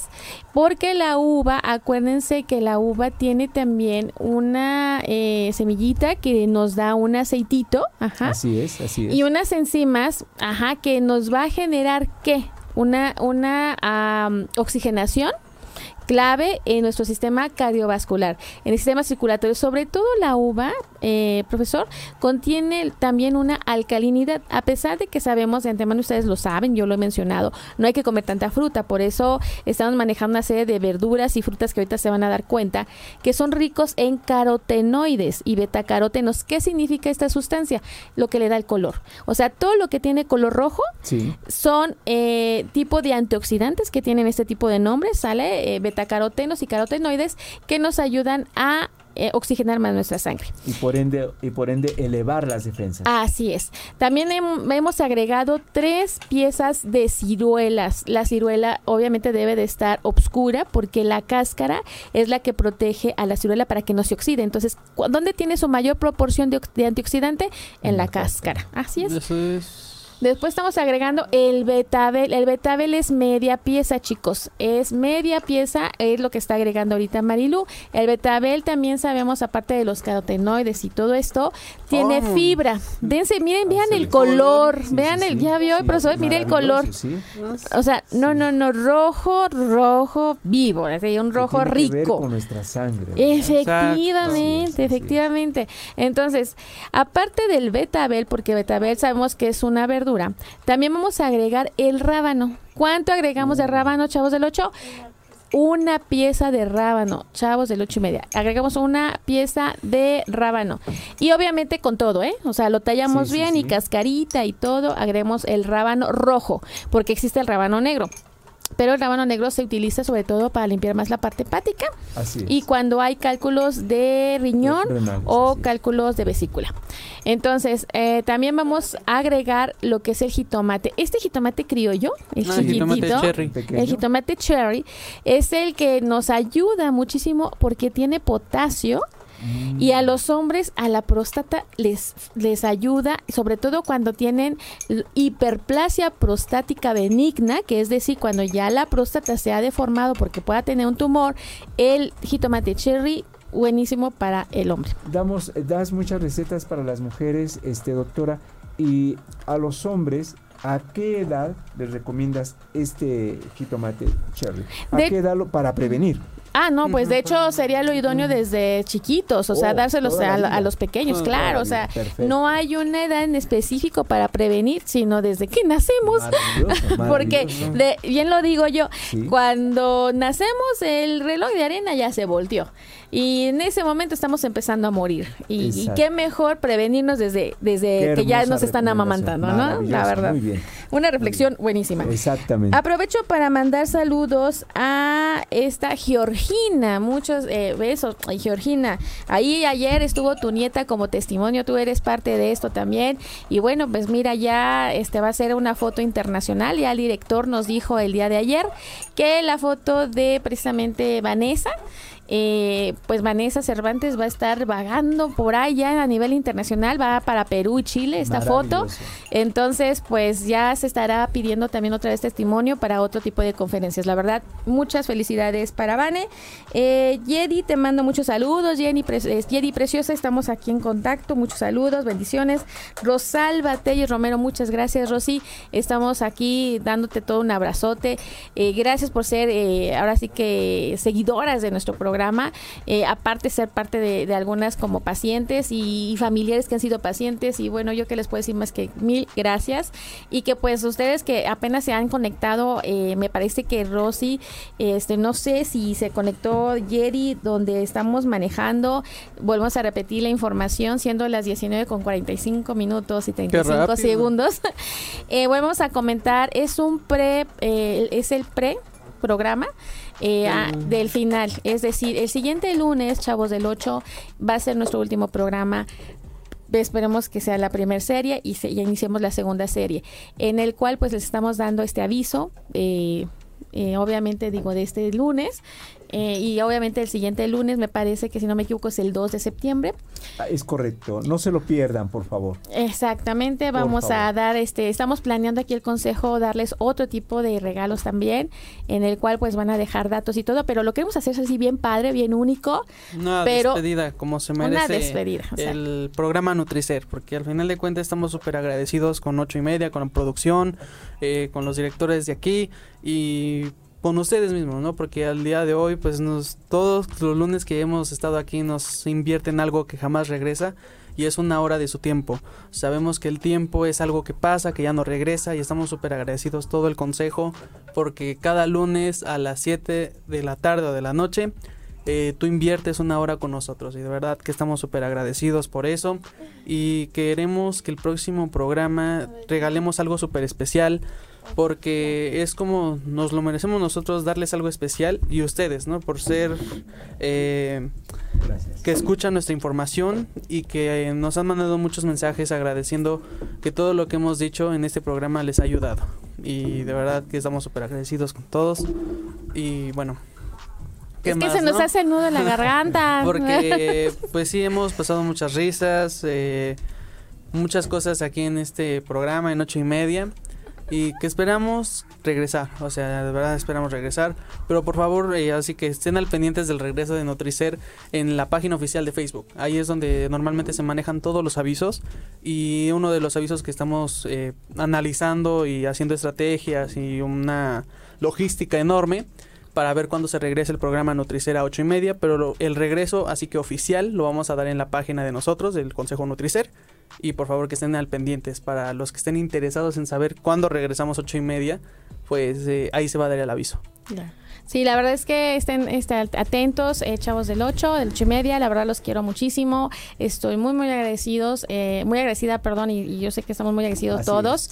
porque la uva, acuérdense que la uva tiene también una eh, semillita que nos da un aceitito, ajá,
Así es, así es.
y unas enzimas, ajá, que nos va a generar qué? Una, una am, oxigenación clave en nuestro sistema cardiovascular, en el sistema circulatorio. Sobre todo la uva, eh, profesor, contiene también una alcalinidad, a pesar de que sabemos de antemano, ustedes lo saben, yo lo he mencionado, no hay que comer tanta fruta, por eso estamos manejando una serie de verduras y frutas que ahorita se van a dar cuenta, que son ricos en carotenoides y betacarotenos. ¿Qué significa esta sustancia? Lo que le da el color. O sea, todo lo que tiene color rojo
Sí.
son eh, tipo de antioxidantes que tienen este tipo de nombres, ¿sale? Eh, betacarotenos y carotenoides que nos ayudan a eh, oxigenar más nuestra sangre.
Y por ende, y por ende elevar las defensas.
Así es. También hem- hemos agregado tres piezas de ciruelas. La ciruela obviamente debe de estar obscura porque la cáscara es la que protege a la ciruela para que no se oxide. Entonces, ¿dónde tiene su mayor proporción de, ox- de antioxidante? En la cáscara. Así es.
Eso es.
Después estamos agregando el betabel. El betabel es media pieza, chicos. Es media pieza, es lo que está agregando ahorita Marilu. El betabel también sabemos, aparte de los carotenoides y todo esto, tiene
Oh.
fibra. Dense, miren, vean el color.
Sí,
vean
sí,
el,
sí.
ya vio el
Sí,
profesor, mire el color. O sea, no, no, no, rojo, rojo, vivo, así, un
Que
rojo
tiene que ver
rico.
con nuestra sangre.
Efectivamente, efectivamente. Entonces, aparte del betabel, porque betabel sabemos que es una verdura, también vamos a agregar el rábano. ¿Cuánto agregamos de rábano, chavos del 8? Una pieza de rábano, chavos del ocho y media. Agregamos una pieza de rábano. Y obviamente con todo, ¿eh? O sea, lo tallamos
Sí, sí,
bien y cascarita y todo. Agregamos el rábano rojo, porque existe el rábano negro. Pero el rábano negro se utiliza sobre todo para limpiar más la parte hepática
Así es.
y cuando hay cálculos de riñón o cálculos de vesícula. Entonces, eh, también vamos a agregar lo que es el jitomate. Este jitomate criollo, el
Ah, el jitomate
chiquitito,
cherry.
El jitomate cherry, es el que nos ayuda muchísimo porque tiene potasio
Mm.
y a los hombres, a la próstata, les, les ayuda, sobre todo cuando tienen hiperplasia prostática benigna, que es decir, cuando ya la próstata se ha deformado porque pueda tener un tumor, el jitomate cherry, buenísimo para el hombre.
Damos, eh, das muchas recetas para las mujeres, este doctora, y a los hombres, ¿a qué edad les recomiendas este jitomate cherry? ¿A
De-
qué edad lo- para prevenir?
Ah, no, pues de hecho sería lo idóneo desde chiquitos, o sea,
Oh,
dárselos a, a los pequeños,
Toda
claro,
la
o sea,
perfecto.
no hay una edad en específico para prevenir, sino desde que nacemos.
Maravilloso,
Porque, de, bien lo digo yo,
Sí.
cuando nacemos el reloj de arena ya se volteó. Y en ese momento estamos empezando a morir. Y, qué mejor prevenirnos desde, desde que ya nos están amamantando, ¿no? La verdad.
Muy bien.
Una reflexión buenísima.
Exactamente.
Aprovecho para mandar saludos a esta Georgina, muchos eh, besos, Ay, Georgina. Ahí ayer estuvo tu nieta como testimonio, tú eres parte de esto también. Y bueno, pues mira, ya este va a ser una foto internacional. Ya el director nos dijo el día de ayer que la foto de precisamente Vanessa eh, pues Vanessa Cervantes va a estar vagando por allá a nivel internacional, va para Perú y Chile esta foto. Entonces, pues ya se estará pidiendo también otra vez testimonio para otro tipo de conferencias. La verdad, muchas felicidades para Vane. Eh, Yedi, te mando muchos saludos. Jenny, Yedi Preciosa, estamos aquí en contacto. Muchos saludos, bendiciones. Rosalba Telles Romero, muchas gracias, Rosy. Estamos aquí dándote todo un abrazote. Eh, gracias por ser, eh, ahora sí que, seguidoras de nuestro programa eh, aparte ser parte de, algunas como pacientes y, familiares que han sido pacientes. Y bueno, yo que les puedo decir más que mil gracias. Y que pues ustedes que apenas se han conectado, eh, me parece que Rosy, este, no sé si se conectó Jerry donde estamos manejando, volvemos a repetir la información siendo las 19 con 45 minutos y 35 segundos. eh, volvemos a comentar, es un pre, eh, es el pre programa eh, del final. Es decir, el siguiente lunes, chavos del 8, va a ser nuestro último programa esperemos que sea la primera serie y ya iniciemos la segunda serie, en el cual pues les estamos dando este aviso, eh, eh, obviamente digo de este lunes, eh, y obviamente el siguiente lunes, me parece que si no me equivoco es el 2 de septiembre.
Ah, es correcto, no se lo pierdan, por favor.
Exactamente, vamos a dar, este, estamos planeando aquí el consejo darles otro tipo de regalos también, en el cual pues van a dejar datos y todo, pero lo queremos hacer así bien padre, bien único.
Una
pero
despedida, como se merece.
Una despedida.
El programa Nutricer, porque al final de cuentas estamos súper agradecidos con ocho y media, con la producción, eh, con los directores de aquí y con ustedes mismos, ¿no? Porque al día de hoy, pues nos, todos los lunes que hemos estado aquí nos invierten algo que jamás regresa y es una hora de su tiempo. Sabemos que el tiempo es algo que pasa, que ya no regresa y estamos súper agradecidos todo el consejo porque cada lunes a las 7 de la tarde o de la noche eh, tú inviertes una hora con nosotros y de verdad que estamos súper agradecidos por eso y queremos que el próximo programa regalemos algo súper especial porque es como nos lo merecemos nosotros darles algo especial y ustedes, ¿no? Por ser eh, que escuchan nuestra información y que nos han mandado muchos mensajes agradeciendo que todo lo que hemos dicho en este programa les ha ayudado y de verdad que estamos súper agradecidos con todos y bueno.
es que se nos hace el nudo en la garganta.
Porque pues sí hemos pasado muchas risas, eh, muchas cosas aquí en este programa en ocho y media y que esperamos regresar, o sea, de verdad esperamos regresar, pero por favor, eh, así que estén al pendientes del regreso de Nutricer en la página oficial de Facebook. Ahí es donde normalmente se manejan todos los avisos y uno de los avisos que estamos eh, analizando y haciendo estrategias y una logística enorme para ver cuándo se regresa el programa Nutricer a ocho y media, pero el regreso, así que oficial, lo vamos a dar en la página de nosotros, del Consejo Nutricer. Y por favor que estén al pendientes. Para los que estén interesados en saber cuándo regresamos ocho y media pues eh, ahí se va a dar el aviso
Sí, la verdad es que estén, estén atentos, eh, chavos del 8, del 8 y media, la verdad los quiero muchísimo, estoy muy, muy agradecidos, eh, muy agradecida, perdón, y, yo sé que estamos muy agradecidos todos,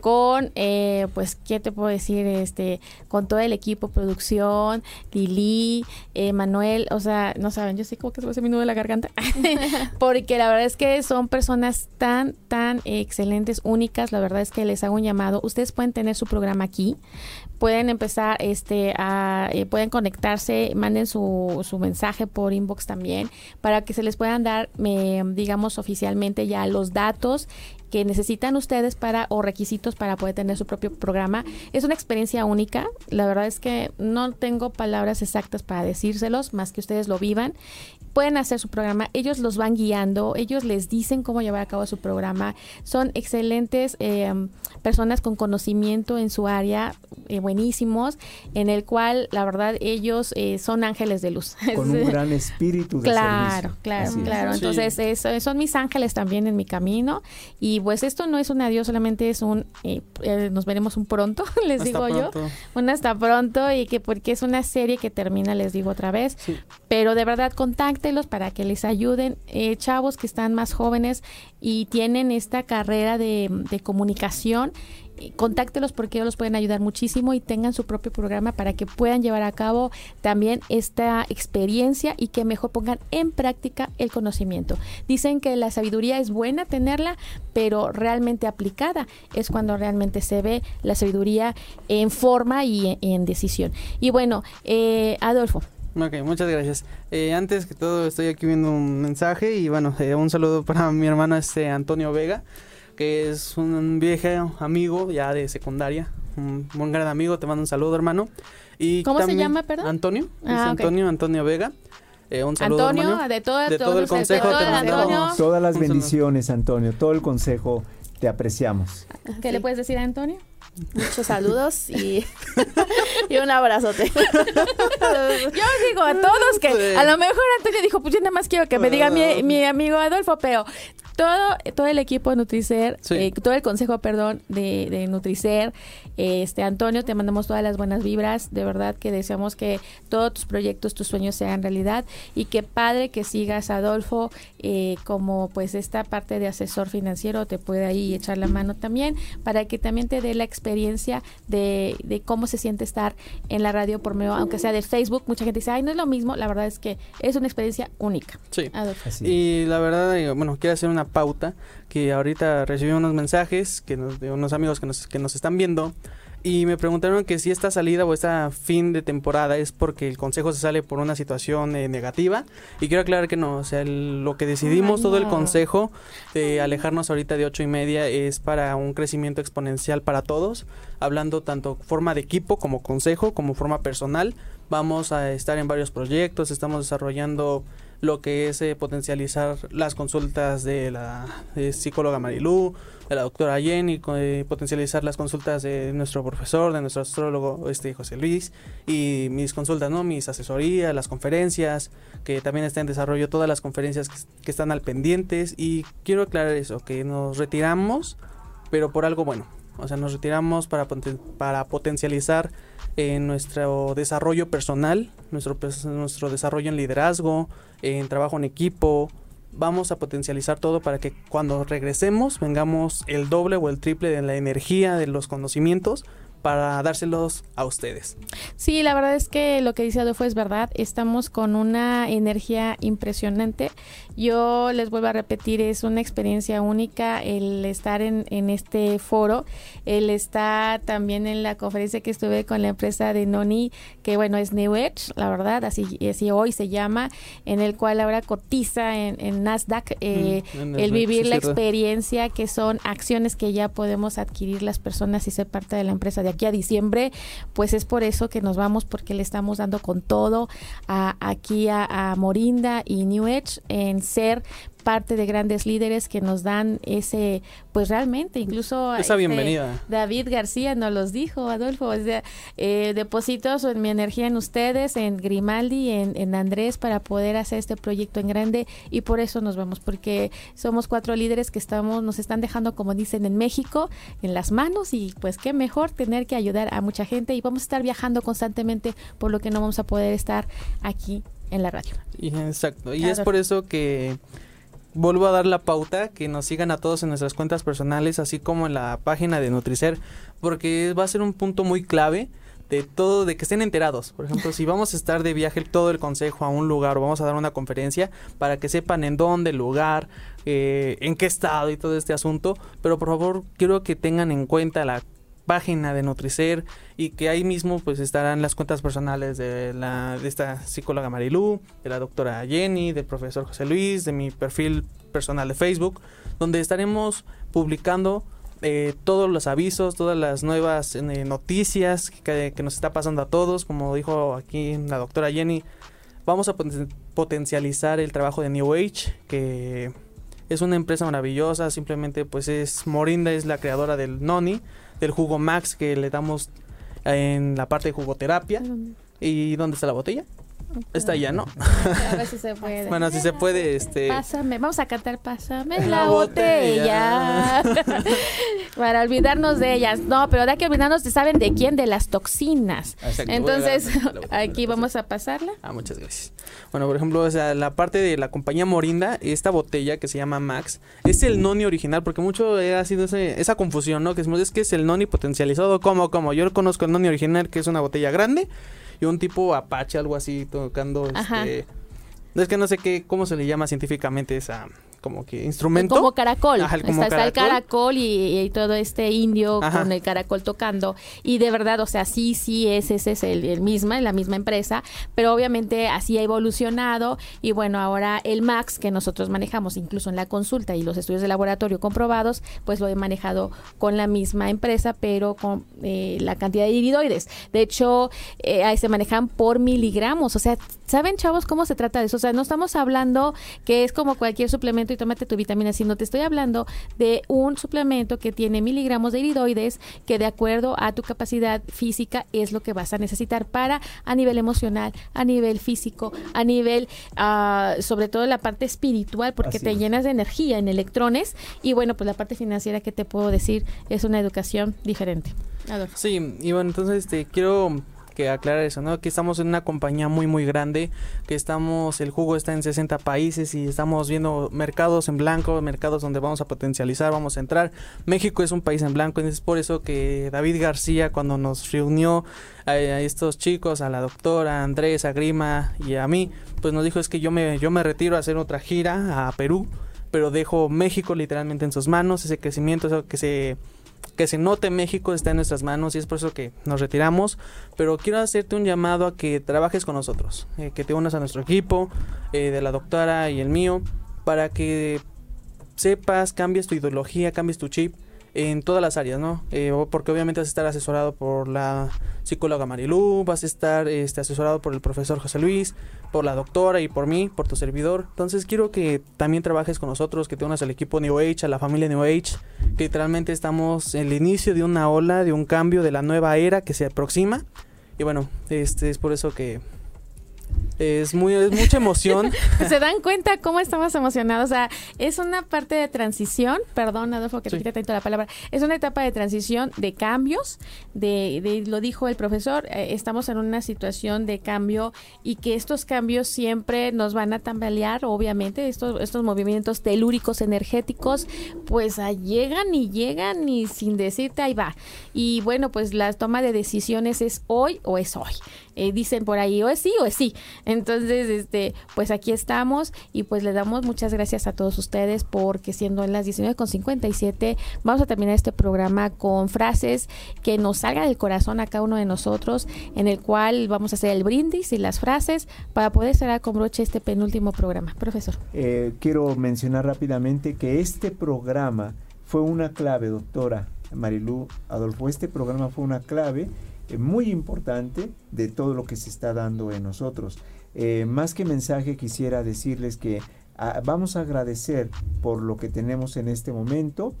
con, eh, pues, ¿qué te puedo decir? este Con todo el equipo, producción, Lili, Manuel, o sea, no saben, yo sé cómo que se me hace mi nudo de la garganta, porque la verdad es que son personas tan, tan excelentes, únicas, la verdad es que les hago un llamado, ustedes pueden tener su programa aquí, pueden empezar este a eh, pueden conectarse manden su, su mensaje por inbox también para que se les puedan dar digamos oficialmente ya los datos que necesitan ustedes para o requisitos para poder tener su propio programa. Es una experiencia única. La verdad es que no tengo palabras exactas para decírselos, más que ustedes lo vivan. Pueden hacer su programa, ellos los van guiando, ellos les dicen cómo llevar a cabo su programa. Son excelentes eh, personas con conocimiento en su área, eh, buenísimos, en el cual la verdad ellos eh, son ángeles de luz.
Con un gran espíritu de
Claro, claro, claro. Entonces son mis ángeles también en mi camino y pues esto no es un adiós, solamente es un, eh, eh, nos veremos un pronto, les digo yo. Un hasta pronto y que porque es una serie que termina, les digo otra vez. Pero de verdad, contáctelos para que les ayuden. Eh, chavos que están más jóvenes y tienen esta carrera de, de comunicación contáctelos porque ellos los pueden ayudar muchísimo y tengan su propio programa para que puedan llevar a cabo también esta experiencia y que mejor pongan en práctica el conocimiento. Dicen que la sabiduría es buena tenerla, pero realmente aplicada es cuando realmente se ve la sabiduría en forma y en, decisión. Y bueno, eh, Adolfo,
Ok, muchas gracias. Eh, antes que todo estoy aquí viendo un mensaje y bueno, eh, un saludo para mi hermano este Antonio Vega, que es un viejo amigo ya de secundaria, un buen gran amigo, te mando un saludo hermano. Y
¿Cómo se llama, perdón?
Antonio,
Ah.
Antonio, Antonio Vega. Eh, un saludo
Antonio,
hermano.
de, todo,
De todo el consejo
todo
te
el
mandamos.
Antonio.
Todas las bendiciones, Antonio, todo el consejo, te apreciamos.
¿Qué
Sí.
le puedes decir a Antonio?
Muchos saludos y, y un abrazote.
Yo digo a todos que a lo mejor Antonio dijo, pues yo nada más quiero que me diga mi, mi amigo Adolfo, pero todo, todo el equipo de Nutricer,
Sí.
eh, todo el consejo, perdón, de, de Nutricer, eh, este Antonio, te mandamos todas las buenas vibras, de verdad que deseamos que todos tus proyectos, tus sueños se hagan realidad y que padre que sigas Adolfo eh, como pues esta parte de asesor financiero te puede ahí echar la mano también para que también te dé la experiencia de, de cómo se siente estar en la radio por medio, aunque sea de Facebook, mucha gente dice, ay, no es lo mismo, la verdad es que es una experiencia única.
Sí.
Adolfo.
Así.
Y la verdad, eh, bueno, quiero hacer una pauta que ahorita recibí unos mensajes que nos, de unos amigos que nos, que nos están viendo y me preguntaron que si esta salida o esta fin de temporada es porque el consejo se sale por una situación eh, negativa y quiero aclarar que no, o sea, el- lo que decidimos
Ay,
todo el consejo de alejarnos ahorita de ocho y media es para un crecimiento exponencial para todos, hablando tanto forma de equipo como consejo, como forma personal, vamos a estar en varios proyectos, estamos desarrollando lo que es eh, potencializar las consultas de la eh, psicóloga Marilú, de la doctora Jenny, eh, potencializar las consultas de nuestro profesor, de nuestro astrólogo este José Luis y mis consultas, ¿no? Mis asesorías, las conferencias, que también está en desarrollo todas las conferencias que, están al pendientes y quiero aclarar eso, que nos retiramos, pero por algo bueno. O sea, nos retiramos para, poten- para potencializar eh, nuestro desarrollo personal, nuestro, pers- nuestro desarrollo en liderazgo, en trabajo en equipo. Vamos a potencializar todo para que cuando regresemos vengamos el doble o el triple de la energía, de los conocimientos, para dárselos a ustedes.
Sí, la verdad es que lo que dice Adolfo es verdad. Estamos con una energía impresionante. Yo les vuelvo a repetir, es una experiencia única el estar en, en este foro, el estar también en la conferencia que estuve con la empresa de Noni, que bueno, es New Edge, la verdad, así, así hoy se llama, en el cual ahora cotiza en, en Nasdaq. eh,
Mm, en
el vivir la experiencia que son acciones que ya podemos adquirir las personas y ser parte de la empresa de aquí a diciembre, pues es por eso que nos vamos porque le estamos dando con todo a, aquí a, a Morinda y New Edge en ser parte de grandes líderes que nos dan ese, pues realmente, incluso
Esa
este,
bienvenida.
David García nos los dijo, Adolfo, o sea, eh, deposito su- mi energía en ustedes, en Grimaldi, en, en Andrés, para poder hacer este proyecto en grande y por eso nos vamos, porque somos cuatro líderes que estamos, nos están dejando, como dicen en México, en las manos y pues qué mejor tener que ayudar a mucha gente y vamos a estar viajando constantemente, por lo que no vamos a poder estar aquí en la radio.
Y, exacto. Y
Claro.
es por eso que vuelvo a dar la pauta que nos sigan a todos en nuestras cuentas personales, así como en la página de Nutricer, porque va a ser un punto muy clave de todo, de que estén enterados. Por ejemplo, si vamos a estar de viaje todo el consejo a un lugar o vamos a dar una conferencia, para que sepan en dónde, el lugar, eh, en qué estado y todo este asunto. Pero por favor, quiero que tengan en cuenta la página de Nutricer y que ahí mismo pues estarán las cuentas personales de la de esta psicóloga Marilú, de la doctora Jenny, del profesor José Luis, de mi perfil personal de Facebook, donde estaremos publicando eh, todos los avisos, todas las nuevas eh, noticias que, nos está pasando a todos, como dijo aquí la doctora Jenny, vamos a poten- potencializar el trabajo de New Age, que es una empresa maravillosa, simplemente pues es Morinda es la creadora del Noni, del jugo Max que le damos en la parte de jugoterapia. ¿Y dónde está la botella? Está allá, ¿no?
A ver si se puede.
Bueno, si se puede, este...
Pásame, vamos a cantar Pásame
La
la botella. Para olvidarnos de ellas. No, pero hay que olvidarnos, de- ¿saben de quién? De las toxinas.
Exacto, voy a
Entonces, aquí vamos a pasarla.
Ah, muchas gracias. Bueno, por ejemplo, o sea, la parte de la compañía Morinda, esta botella que se llama Max, es el noni original, porque mucho ha sido ese- esa confusión, ¿no? Que decimos, es que es el noni potencializado, ¿cómo, cómo? Yo conozco el noni original, que es una botella grande, y un tipo apache, algo así, tocando,
Ajá.
este... Es que no sé qué, cómo se le llama científicamente esa como que instrumento.
Como caracol. está, el caracol y, todo este indio con el caracol tocando. Y de verdad, o sea, sí, sí, ese, es el, el misma, la misma empresa, pero obviamente así ha evolucionado. Y bueno, ahora el Max que nosotros manejamos, incluso en la consulta y los estudios de laboratorio comprobados, pues lo he manejado con la misma empresa, pero con eh, la cantidad de iridoides. De hecho, eh, ahí se manejan por miligramos. O sea, ¿saben, chavos, cómo se trata de eso? O sea, no estamos hablando que es como cualquier suplemento y tómate tu vitamina, sino te estoy hablando de un suplemento que tiene miligramos de iridoides que de acuerdo a tu capacidad física es lo que vas a necesitar para a nivel emocional, a nivel físico, a nivel uh, sobre todo la parte espiritual porque te llenas de energía en electrones. Y bueno, pues la parte financiera que te puedo decir es una educación diferente.
Sí, y bueno, entonces este, quiero que aclarar eso, ¿no? Que estamos en una compañía muy muy grande, que estamos, el jugo está en 60 países y estamos viendo mercados en blanco, mercados donde vamos a potencializar, vamos a entrar. México es un país en blanco y es por eso que David García cuando nos reunió a, estos chicos, a la doctora, a Andrés, a Grima y a mí, pues nos dijo es que yo me, yo me retiro a hacer otra gira a Perú, pero dejo México literalmente en sus manos, ese crecimiento, eso que se que se note México está en nuestras manos y es por eso que nos retiramos. Pero quiero hacerte un llamado a que trabajes con nosotros, eh, que te unas a nuestro equipo, eh, de la doctora y el mío, para que sepas, cambies tu ideología, cambies tu chip en todas las áreas, ¿no? Eh, porque obviamente vas a estar asesorado por la psicóloga Marilú, vas a estar este, asesorado por el profesor José Luis, por la doctora y por mí, por tu servidor. Entonces quiero que también trabajes con nosotros, que te unas al equipo New Age, a la familia New Age, que literalmente estamos en el inicio de una ola, de un cambio, de la nueva era que se aproxima. Y bueno, este es por eso que es muy es mucha emoción.
¿Se dan cuenta cómo estamos emocionados? O sea, es una parte de transición, perdón Adolfo que te quite tanto la palabra, es una etapa de transición de cambios, de, de lo dijo el profesor, eh, estamos en una situación de cambio y que estos cambios siempre nos van a tambalear, obviamente, estos, estos movimientos telúricos energéticos, pues llegan y llegan y sin decirte ahí va. Y bueno, pues la toma de decisiones es hoy o es hoy. Eh, dicen por ahí o es sí o es sí. Entonces, este, pues aquí estamos y pues le damos muchas gracias a todos ustedes porque siendo en las 19.57 vamos a terminar este programa con frases que nos salgan del corazón a cada uno de nosotros, en el cual vamos a hacer el brindis y las frases para poder cerrar con broche este penúltimo programa. Profesor.
Eh, quiero mencionar rápidamente que este programa fue una clave, doctora Marilú Adolfo, este programa fue una clave eh, muy importante de todo lo que se está dando en nosotros. Eh, más que mensaje quisiera decirles que ah, vamos a agradecer por lo que tenemos en este momento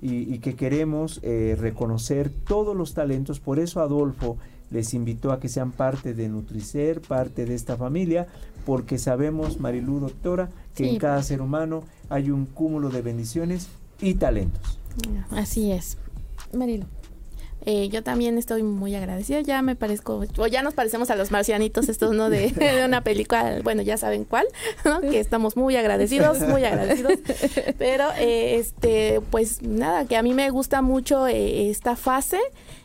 y, que queremos eh, reconocer todos los talentos. Por eso Adolfo les invitó a que sean parte de Nutricer, parte de esta familia, porque sabemos, Marilú, doctora, que en cada ser humano hay un cúmulo de bendiciones y talentos.
Así es. Marilu.
Eh, yo también estoy muy agradecida. Ya me parezco, o ya nos parecemos a los marcianitos, estos, ¿no? De, de una película, bueno, ya saben cuál, ¿no? Que estamos muy agradecidos, muy agradecidos. Pero, eh, este, pues nada, que a mí me gusta mucho eh, esta fase.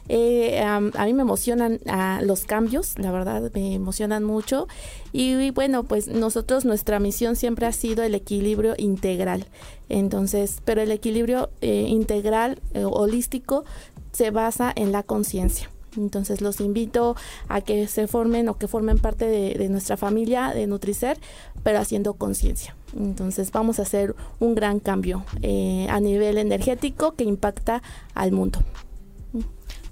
a mí me emocionan los cambios, la verdad, me emocionan mucho. Y, bueno, pues nosotros, nuestra misión siempre ha sido el equilibrio integral. Entonces, pero el equilibrio integral, holístico, se basa en la conciencia. Entonces los invito a que se formen o que formen parte de, nuestra familia de Nutricer, pero haciendo conciencia. Entonces vamos a hacer un gran cambio eh, a nivel energético que impacta al mundo.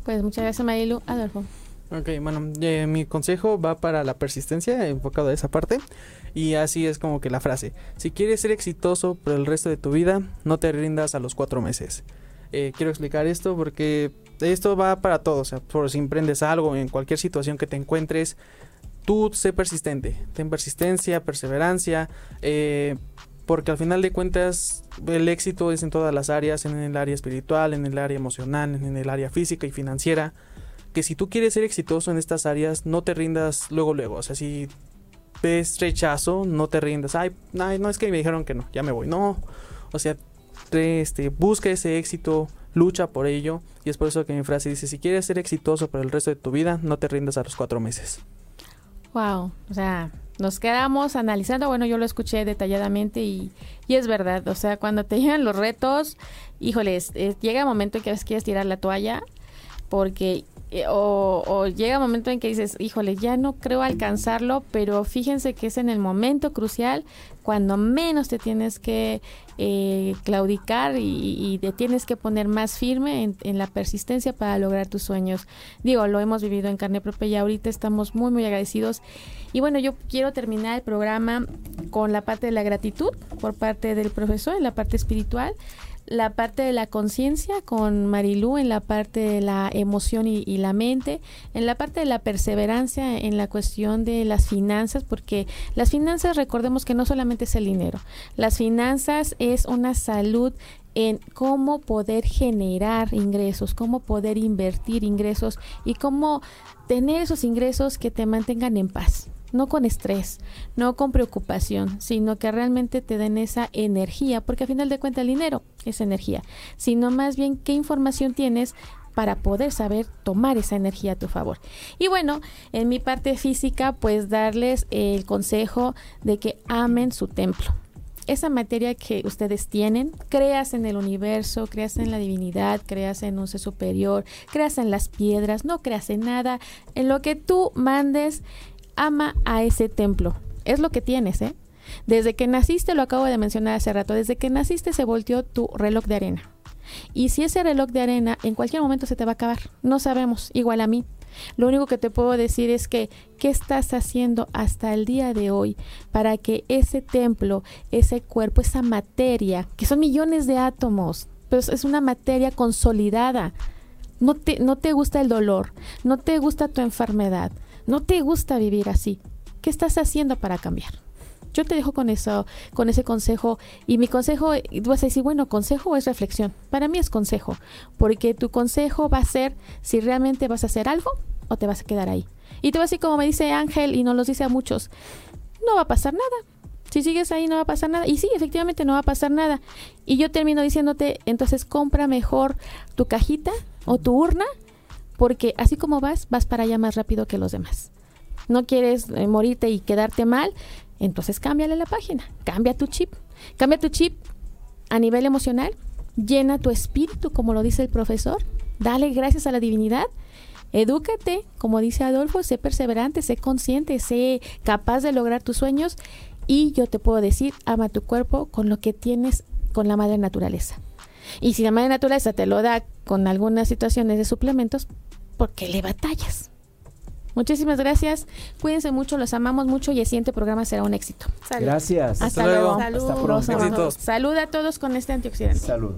Pues muchas gracias Marilu. Adolfo.
Ok, bueno, eh, mi consejo va para la persistencia, enfocado a esa parte. Y así es como que la frase. Si quieres ser exitoso por el resto de tu vida, no te rindas a los cuatro meses. Eh, quiero explicar esto porque esto va para todos. O sea, por si emprendes algo, en cualquier situación que te encuentres, tú sé persistente. Ten persistencia, perseverancia. Eh, porque al final de cuentas el éxito es en todas las áreas, en el área espiritual, en el área emocional, en el área física y financiera. Que si tú quieres ser exitoso en estas áreas, no te rindas luego, luego. O sea, si ves rechazo, no te rindas. Ay, no es que me dijeron que no, ya me voy. No, o sea, este, busca ese éxito, lucha por ello. Y es por eso que mi frase dice, si quieres ser exitoso por el resto de tu vida, no te rindas a los cuatro meses.
Wow, o sea, nos quedamos analizando, bueno, yo lo escuché detalladamente y, y es verdad, o sea, cuando te llegan los retos, híjoles, llega un momento en que a veces quieres tirar la toalla porque eh, o, llega un momento en que dices, híjole, ya no creo alcanzarlo, pero fíjense que es en el momento crucial cuando menos te tienes que eh, claudicar y, te tienes que poner más firme en, en, la persistencia para lograr tus sueños. Digo, lo hemos vivido en carne propia y ahorita estamos muy, muy agradecidos. Y bueno, yo quiero terminar el programa con la parte de la gratitud por parte del profesor, en la parte espiritual la parte de la conciencia con Marilú en la parte de la emoción y, la mente, en la parte de la perseverancia en la cuestión de las finanzas, porque las finanzas recordemos que no solamente es el dinero, las finanzas es una salud en cómo poder generar ingresos, cómo poder invertir ingresos y cómo tener esos ingresos que te mantengan en paz no con estrés, no con preocupación, sino que realmente te den esa energía, porque a final de cuentas el dinero es energía, sino más bien qué información tienes para poder saber tomar esa energía a tu favor. Y bueno, en mi parte física, pues darles el consejo de que amen su templo. Esa materia que ustedes tienen, creas en el universo, creas en la divinidad, creas en un ser superior, creas en las piedras, no creas en nada, en lo que tú mandes ama a ese templo. Es lo que tienes, ¿eh? Desde que naciste, lo acabo de mencionar hace rato, desde que naciste se volteó tu reloj de arena. Y si ese reloj de arena en cualquier momento se te va a acabar, no sabemos, igual a mí. Lo único que te puedo decir es que, ¿qué estás haciendo hasta el día de hoy para que ese templo, ese cuerpo, esa materia, que son millones de átomos, pero es una materia consolidada, no te, no te gusta el dolor, no te gusta tu enfermedad, no te gusta vivir así. ¿Qué estás haciendo para cambiar? Yo te dejo con eso, con ese consejo. Y mi consejo, tú vas a decir, bueno, consejo es reflexión. Para mí es consejo, porque tu consejo va a ser si realmente vas a hacer algo o te vas a quedar ahí. Y te vas a decir, como me dice Ángel y nos lo dice a muchos, no va a pasar nada. Si sigues ahí no va a pasar nada. Y sí, efectivamente no va a pasar nada. Y yo termino diciéndote, entonces compra mejor tu cajita o tu urna porque así como vas, vas para allá más rápido que los demás. No quieres eh, morirte y quedarte mal, entonces cámbiale la página, cambia tu chip, cambia tu chip a nivel emocional, llena tu espíritu, como lo dice el profesor, dale gracias a la divinidad, edúcate, como dice Adolfo, sé perseverante, sé consciente, sé capaz de lograr tus sueños y yo te puedo decir, ama tu cuerpo con lo que tienes con la madre naturaleza. Y si la madre naturaleza te lo da con algunas situaciones de suplementos, ¿por qué le batallas? Muchísimas gracias. Cuídense mucho, los amamos mucho y el siguiente programa será un éxito.
Gracias.
Hasta, luego. Hasta pronto. Salud a todos con este antioxidante.
Salud.